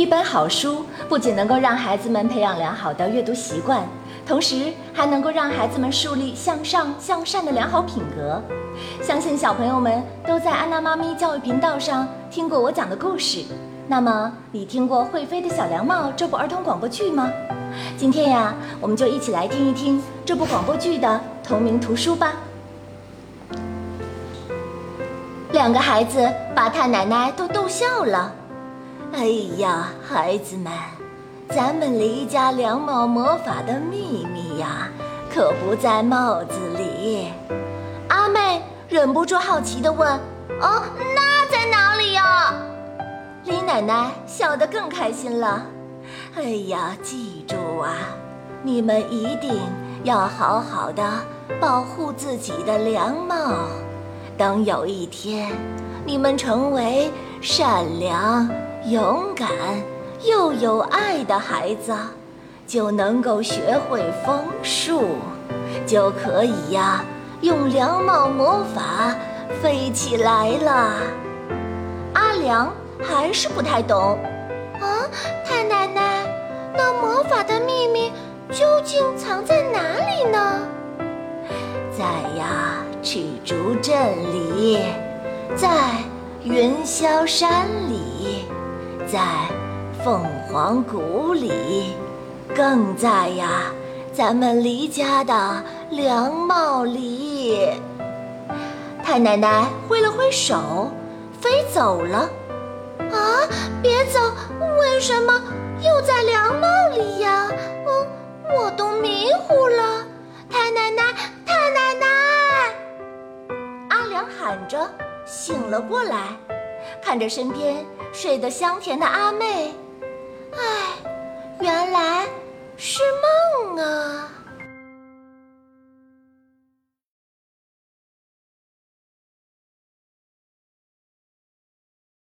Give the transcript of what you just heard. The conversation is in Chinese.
一本好书不仅能够让孩子们培养良好的阅读习惯，同时还能够让孩子们树立向上向善的良好品格。相信小朋友们都在安娜妈咪教育频道上听过我讲的故事。那么，你听过《会飞的小凉帽》这部儿童广播剧吗？今天呀，我们就一起来听一听这部广播剧的同名图书吧。两个孩子把太奶奶都逗笑了。哎呀，孩子们，咱们离家凉帽魔法的秘密呀，可不在帽子里。阿妹忍不住好奇地问：“哦，那在哪里呀？”李奶奶笑得更开心了。哎呀，记住啊，你们一定要好好的保护自己的凉帽。等有一天，你们成为善良。勇敢又有爱的孩子，就能够学会风术，就可以呀，用凉帽魔法飞起来了。阿良还是不太懂。啊，太奶奶，那魔法的秘密究竟藏在哪里呢？在呀，赤竹镇里，在云霄山里。在凤凰谷里，更在呀，咱们离家的凉帽里。太奶奶挥了挥手，飞走了。啊，别走！为什么又在凉帽里呀？嗯，我都迷糊了。太奶奶，太奶奶！阿良喊着，醒了过来，看着身边。睡得香甜的阿妹，